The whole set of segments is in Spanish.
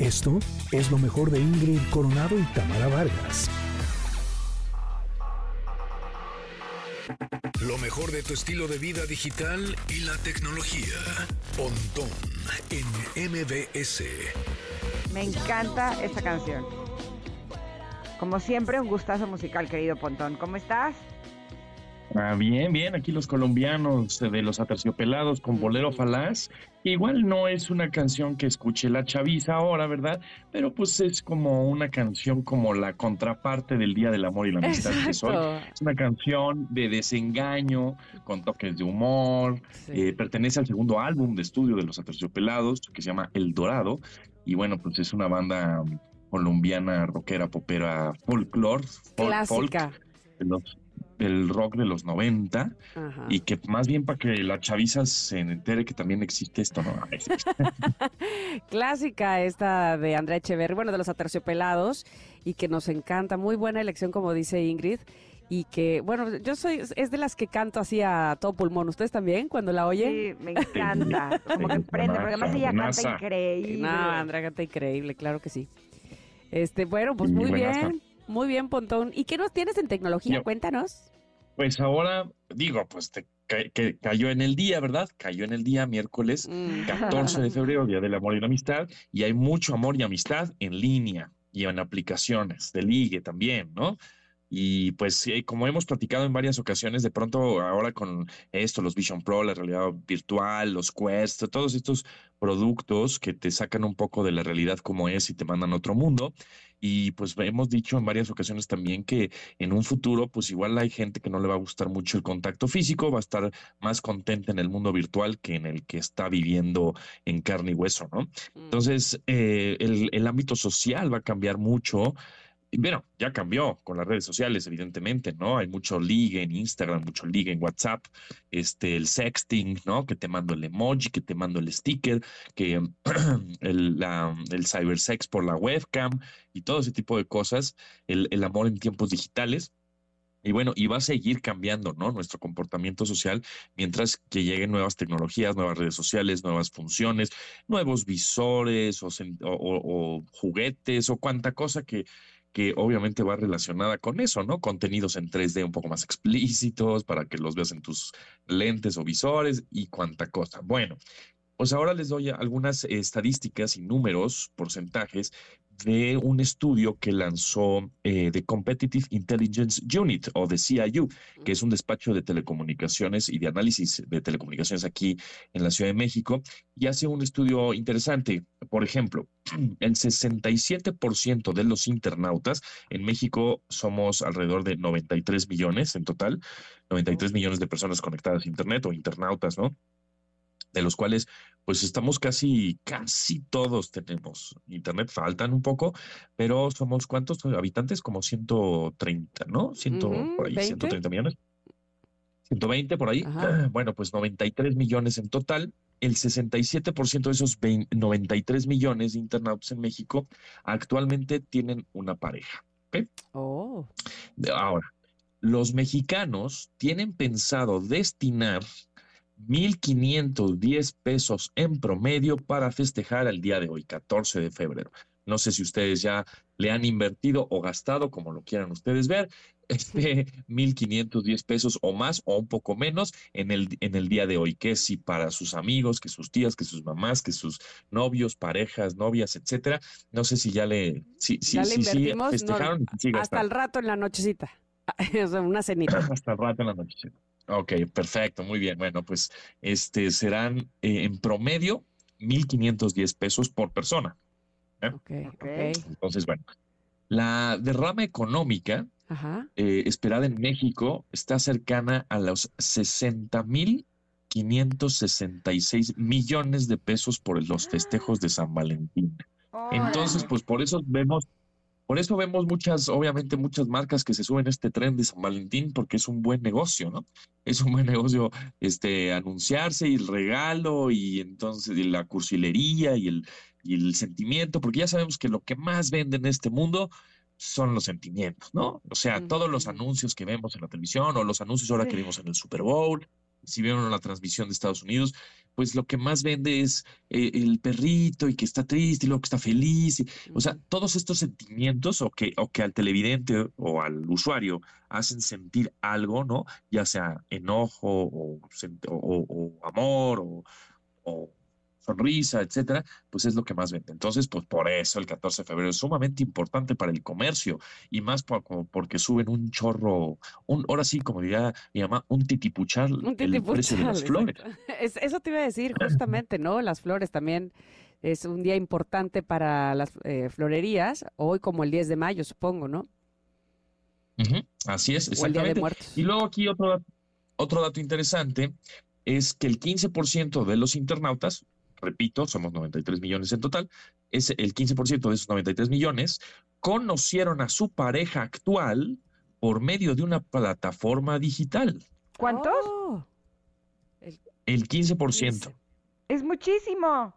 Esto es lo mejor de Ingrid Coronado y Tamara Vargas. Lo mejor de tu estilo de vida digital y la tecnología. Pontón en MBS. Me encanta esta canción. Como siempre, un gustazo musical, querido Pontón. ¿Cómo estás? Ah, bien, bien, aquí los colombianos eh, de los aterciopelados con Bolero Falaz. Igual no es una canción que escuche la chaviza ahora, ¿verdad? Pero pues es como una canción como la contraparte del Día del Amor y la Amistad que soy. Es una canción de desengaño, con toques de humor. Eh, pertenece al segundo álbum de estudio de los aterciopelados, que se llama El Dorado. Y bueno, pues es una banda colombiana, rockera, popera, folklore, Clásica. de los el rock de los 90 y que más bien para que la chaviza se entere que también existe esto, ¿no? Clásica esta de Andrea Echeverri, bueno, de los aterciopelados y que nos encanta. Muy buena elección, como dice Ingrid. Y que, bueno, yo soy, es de las que canto así a todo pulmón. ¿Ustedes también cuando la oyen? Sí, me encanta. Como que prende, porque además ella canta increíble. No, Andrea canta increíble, claro que sí. Este, bueno, pues muy bien. Muy bien, Pontón. ¿Y qué nos tienes en tecnología? Cuéntanos. Pues ahora, digo, pues te, que cayó en el día, ¿verdad? Cayó en el día miércoles 14 mm. de febrero, Día del Amor y la Amistad, y hay mucho amor y amistad en línea y en aplicaciones de ligue también, ¿no? Y pues como hemos platicado en varias ocasiones, de pronto ahora con esto, los Vision Pro, la realidad virtual, los Quest, todos estos productos que te sacan un poco de la realidad como es y te mandan a otro mundo. Y pues hemos dicho en varias ocasiones también que en un futuro, pues igual hay gente que no le va a gustar mucho el contacto físico, va a estar más contenta en el mundo virtual que en el que está viviendo en carne y hueso, ¿no? Mm. Entonces, eh, el, el ámbito social va a cambiar mucho bueno, ya cambió con las redes sociales, evidentemente, ¿no? Hay mucho ligue en Instagram, mucho ligue en WhatsApp, este, el sexting, ¿no? Que te mando el emoji, que te mando el sticker, que el, la, el cybersex por la webcam y todo ese tipo de cosas, el, el amor en tiempos digitales. Y bueno, y va a seguir cambiando, ¿no? Nuestro comportamiento social mientras que lleguen nuevas tecnologías, nuevas redes sociales, nuevas funciones, nuevos visores o, o juguetes o cuanta cosa que, que obviamente va relacionada con eso, ¿no? Contenidos en 3D un poco más explícitos para que los veas en tus lentes o visores y cuánta cosa. Bueno, pues ahora les doy algunas estadísticas y números, porcentajes de un estudio que lanzó eh, The Competitive Intelligence Unit o de CIU, que es un despacho de telecomunicaciones y de análisis de telecomunicaciones aquí en la Ciudad de México, y hace un estudio interesante. Por ejemplo, el 67% de los internautas en México somos alrededor de 93 millones en total, 93 millones de personas conectadas a Internet o internautas, ¿no? De los cuales pues estamos casi, casi todos tenemos internet, faltan un poco, pero somos cuántos habitantes, como 130, ¿no? 100, por ahí, 130 millones. 120 por ahí. Bueno, pues 93 millones en total. El 67% de esos 93 millones de internautas en México actualmente tienen una pareja. Oh. Ahora, los mexicanos tienen pensado destinar 1.510 pesos en promedio para festejar el día de hoy, 14 de febrero. No sé si ustedes ya le han invertido o gastado, como lo quieran ustedes ver, este 1.510 pesos o más o un poco menos en el, en el día de hoy, que si para sus amigos, que sus tías, que sus mamás, que sus novios, parejas, novias, etcétera. No sé si ya le, si, ya le invertimos, festejaron. hasta el rato en la nochecita, una cenita. hasta el rato en la nochecita. Ok, perfecto, muy bien. Bueno, pues este serán eh, en promedio 1.510 pesos por persona. ¿eh? Okay, Entonces, bueno, la derrama económica eh, esperada en México está cercana a los 60.566 millones de pesos por los festejos de San Valentín. Entonces, pues por eso vemos por eso vemos muchas, obviamente, muchas marcas que se suben a este tren de San Valentín porque es un buen negocio, ¿no? Es un buen negocio este, anunciarse y el regalo y entonces la cursilería y el, y el sentimiento, porque ya sabemos que lo que más vende en este mundo son los sentimientos, ¿no? O sea, todos los anuncios que vemos en la televisión o los anuncios ahora que vimos en el Super Bowl, si vieron la transmisión de Estados Unidos, pues lo que más vende es eh, el perrito y que está triste y luego que está feliz. o sea, todos estos sentimientos o que, o que al televidente o al usuario hacen sentir algo, ¿no? Ya sea enojo o, o amor o sonrisa, etcétera, pues es lo que más vende. Entonces, pues por eso el 14 de febrero es sumamente importante para el comercio y más porque suben un chorro, un, ahora sí, como diría mi mamá, un titipuchal, un el precio de las flores. eso te iba a decir justamente, ¿no? Las flores también es un día importante para las eh, florerías, hoy como el 10 de mayo, supongo, ¿no? Así es, exactamente. Y luego aquí otro, otro dato interesante es que el 15% de los internautas repito, somos 93 millones en total, es el 15% de esos 93 millones conocieron a su pareja actual por medio de una plataforma digital. ¿Cuántos? Oh. el 15%. Es muchísimo.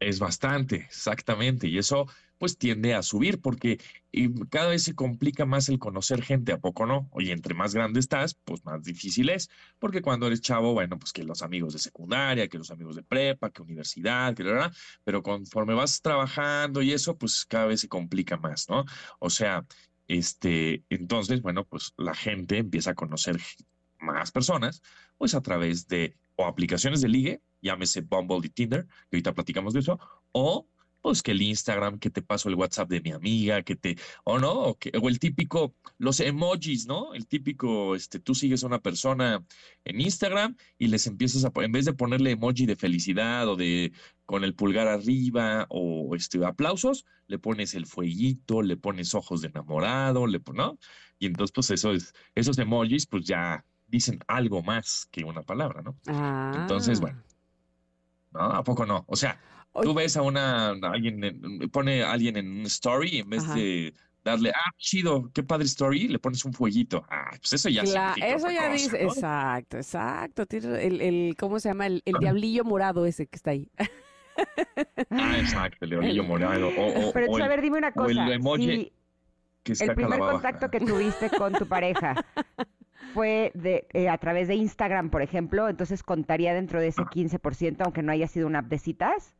Es bastante, exactamente. Y eso pues tiende a subir porque cada vez se complica más el conocer gente, ¿a poco no? Oye, entre más grande estás, pues más difícil es, porque cuando eres chavo, bueno, pues que los amigos de secundaria, que los amigos de prepa, que universidad, que verdad, pero conforme vas trabajando y eso, pues cada vez se complica más, ¿no? O sea, este, entonces, bueno, pues la gente empieza a conocer más personas, pues a través de o aplicaciones de ligue, llámese Bumble y Tinder, que ahorita platicamos de eso, o pues que el Instagram, que te paso el WhatsApp de mi amiga, que te, o no, o, que, o el típico, los emojis, ¿no? El típico, este, tú sigues a una persona en Instagram y les empiezas a, en vez de ponerle emoji de felicidad o de con el pulgar arriba o este, aplausos, le pones el fueguito, le pones ojos de enamorado, le, ¿no? Y entonces, pues eso es, esos emojis, pues ya dicen algo más que una palabra, ¿no? Entonces, ah. bueno. ¿No? ¿A poco no? O sea, Tú ves a una, alguien, pone a alguien en un story en vez de darle, ah, chido, qué padre story, le pones un fueguito. Ah, pues eso ya Eso ya dice, exacto, exacto. El, el, ¿cómo se llama? El, el diablillo morado ese que está ahí. ah, exacto, el diablillo morado. O, Pero a ver, dime una cosa. el emoji que el primer contacto que tuviste con tu pareja fue de, eh, a través de Instagram, por ejemplo, entonces contaría dentro de ese 15%, aunque no haya sido una app de citas.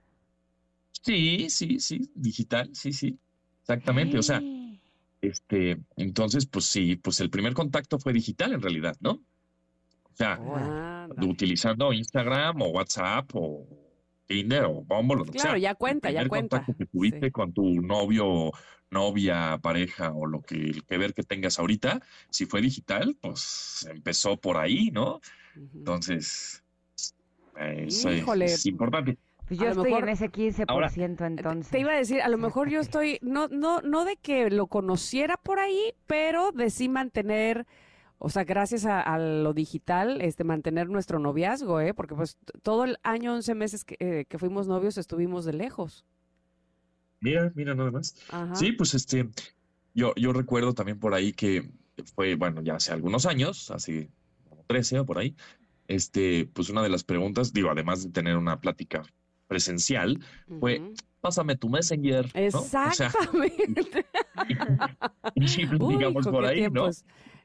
Sí, sí, sí, digital, sí, sí, exactamente. O sea, este, entonces, pues sí, pues el primer contacto fue digital en realidad, ¿no? O sea, utilizando Instagram o WhatsApp o Tinder o Bumble, o Claro, ya cuenta, ya cuenta. contacto que tuviste con tu novio, novia, pareja o lo que el que ver que tengas ahorita, si fue digital, pues empezó por ahí, ¿no? Entonces, eso es importante. Pues yo estoy en ese 15% entonces. Te iba a decir, a lo mejor yo estoy, no, no, no de que lo conociera por ahí, pero de sí mantener, o sea, gracias a, lo digital, este, mantener nuestro noviazgo, ¿eh? Porque pues todo el año, 11 meses que, eh, que fuimos novios, estuvimos de lejos. Mira, mira nada más. Sí, pues este, yo, yo recuerdo también por ahí que fue, bueno, ya hace algunos años, hace 13 o por ahí, este, pues una de las preguntas, digo, además de tener una plática presencial fue, pásame tu Messenger. Exactamente. digamos por ahí, ¿no?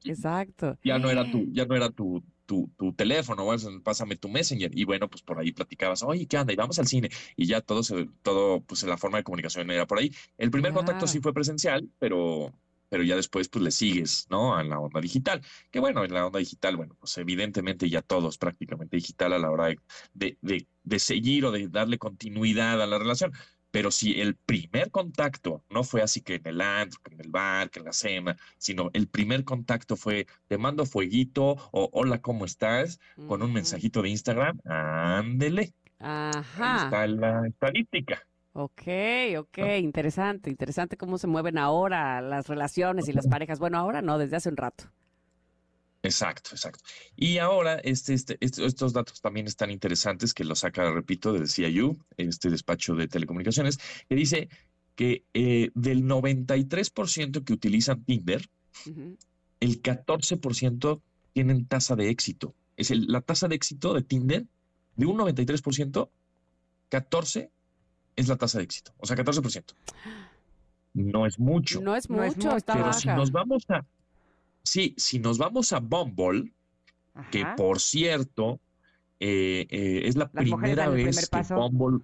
Exacto. Ya no era tu, ya no era tu, tu, tu teléfono, pásame tu Messenger. Y bueno, pues por ahí platicabas, oye, ¿qué anda? Y vamos al cine. Y ya todo, se, todo pues la forma de comunicación era por ahí. El primer contacto sí fue presencial, pero pero ya después pues le sigues, ¿no? A la onda digital. Que bueno, en la onda digital, bueno, pues evidentemente ya todos prácticamente digital a la hora de, de, de, seguir o de darle continuidad a la relación. Pero si el primer contacto no fue así que en el antro, que en el bar, que en la cena, sino el primer contacto fue te mando fueguito o hola, ¿cómo estás? Con un mensajito de Instagram, ándele. Ajá. Ahí está la estadística. Ok, ok, interesante, interesante cómo se mueven ahora las relaciones y las parejas. Bueno, ahora no, desde hace un rato. Exacto, exacto. Y ahora este, este, estos datos también están interesantes que lo saca, repito, del CIU, este despacho de telecomunicaciones, que dice que eh, del 93% que utilizan Tinder, el 14% tienen tasa de éxito. Es el, la tasa de éxito de Tinder de un 93%, 14 es la tasa de éxito, o sea, 14%. No es mucho. No es mucho, está Pero si nos vamos a, sí, si nos vamos a Bumble, que por cierto, eh, eh, es la primera vez que Bumble...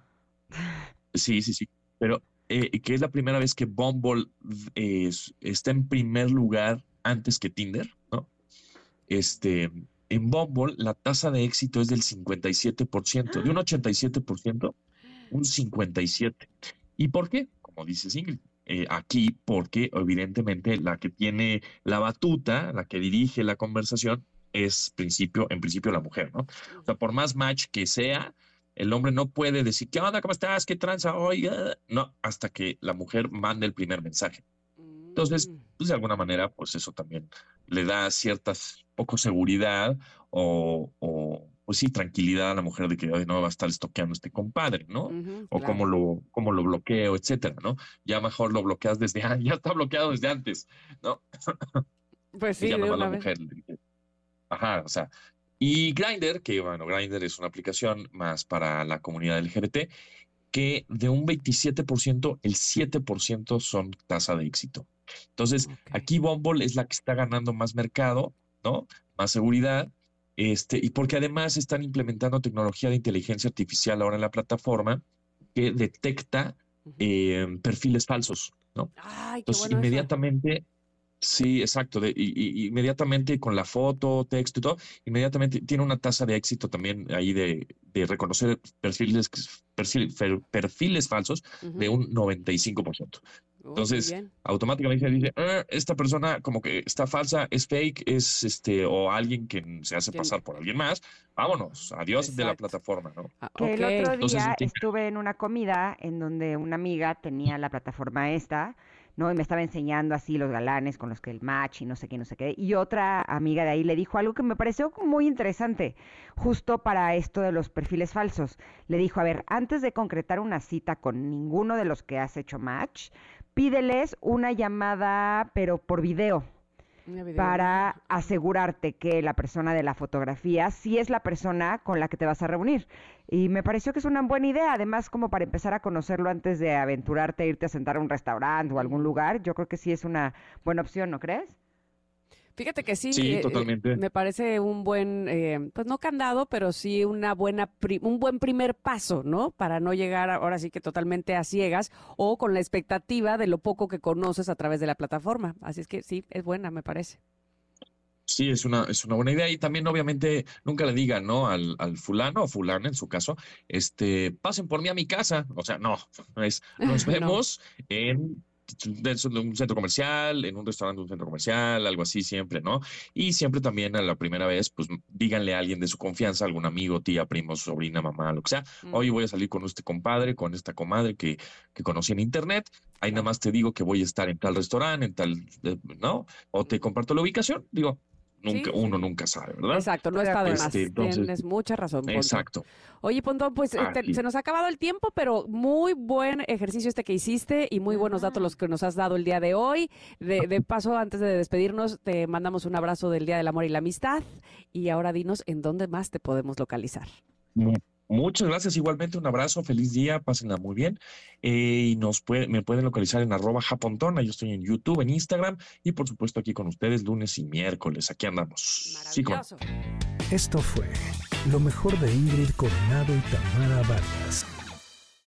Sí, sí, sí, pero eh, que es la primera vez que Bumble está en primer lugar antes que Tinder, ¿no? Este, en Bumble la tasa de éxito es del 57%, de un 87%, un 57%. ¿Y por qué? Como dice Ingrid, aquí porque evidentemente la que tiene la batuta, la que dirige la conversación, es principio, en principio la mujer, ¿no? O sea, por más match que sea, el hombre no puede decir, ¿qué onda? ¿Cómo estás? ¿Qué tranza hoy? No, hasta que la mujer mande el primer mensaje. Entonces, mm. pues de alguna manera, pues eso también le da cierta poco seguridad o, pues sí, tranquilidad a la mujer de que no va a estar estoqueando este compadre, ¿no? o cómo lo, cómo lo bloqueo, etcétera, ¿no? Ya mejor lo bloqueas desde, ya está bloqueado desde antes, ¿no? Pues sí, de una la mujer Ajá, o sea, y Grindr, que bueno, Grindr es una aplicación más para la comunidad LGBT, que de un 27%, el 7% son tasa de éxito. Entonces, aquí Bumble es la que está ganando más mercado, ¿no? Más seguridad, este, y porque además están implementando tecnología de inteligencia artificial ahora en la plataforma que detecta eh, perfiles falsos, ¿no? Entonces, inmediatamente Sí, exacto. De, y, inmediatamente con la foto, texto y todo, inmediatamente tiene una tasa de éxito también ahí de, de reconocer perfiles, perfiles falsos de un 95%. Entonces, automáticamente dice, ah, esta persona como que está falsa, es fake, es este, o alguien que se hace pasar por alguien más. Vámonos, adiós de la plataforma, ¿no? Ah, el otro día estuve en una comida en donde una amiga tenía la plataforma esta ¿no? Y me estaba enseñando así los galanes con los que el match y no sé qué, no sé qué. Y otra amiga de ahí le dijo algo que me pareció muy interesante, justo para esto de los perfiles falsos. Le dijo, a ver, antes de concretar una cita con ninguno de los que has hecho match, pídeles una llamada, pero por video para asegurarte que la persona de la fotografía sí es la persona con la que te vas a reunir. Y me pareció que es una buena idea, además como para empezar a conocerlo antes de aventurarte a irte a sentar a un restaurante o algún lugar, yo creo que sí es una buena opción, ¿no crees? Fíjate que sí, sí eh, totalmente. me parece un buen, eh, pues no candado, pero sí una buena, un buen primer paso, ¿no? Para no llegar ahora sí que totalmente a ciegas o con la expectativa de lo poco que conoces a través de la plataforma. Así es que sí, es buena, me parece. Sí, es una, es una buena idea. Y también, obviamente, nunca le digan, ¿no? Al, al fulano o fulana, en su caso, este, pasen por mí a mi casa. O sea, no, es, nos vemos en de un centro comercial, en un restaurante de un centro comercial, algo así siempre, ¿no? Y siempre también a la primera vez, pues díganle a alguien de su confianza, algún amigo, tía, primo, sobrina, mamá, lo que sea, hoy voy a salir con este compadre, con esta comadre que, que conocí en internet, ahí nada más te digo que voy a estar en tal restaurante, en tal, eh, ¿no? O te comparto la ubicación, digo, nunca, uno nunca sabe, ¿verdad? Exacto, no está de más. Este, Tienes mucha razón. Exacto. Oye, Pontón, pues este, se nos ha acabado el tiempo, pero muy buen ejercicio este que hiciste y muy buenos datos los que nos has dado el día de hoy. De, de paso, antes de despedirnos, te mandamos un abrazo del Día del Amor y la Amistad. Y ahora dinos en dónde más te podemos localizar. Muchas gracias, igualmente un abrazo, feliz día, pásenla muy bien. Eh, y nos puede, me pueden localizar en arroba japontona, yo estoy en YouTube, en Instagram y por supuesto aquí con ustedes lunes y miércoles, aquí andamos. Maravilloso. Esto fue lo mejor de Ingrid Coronado y Tamara Vargas.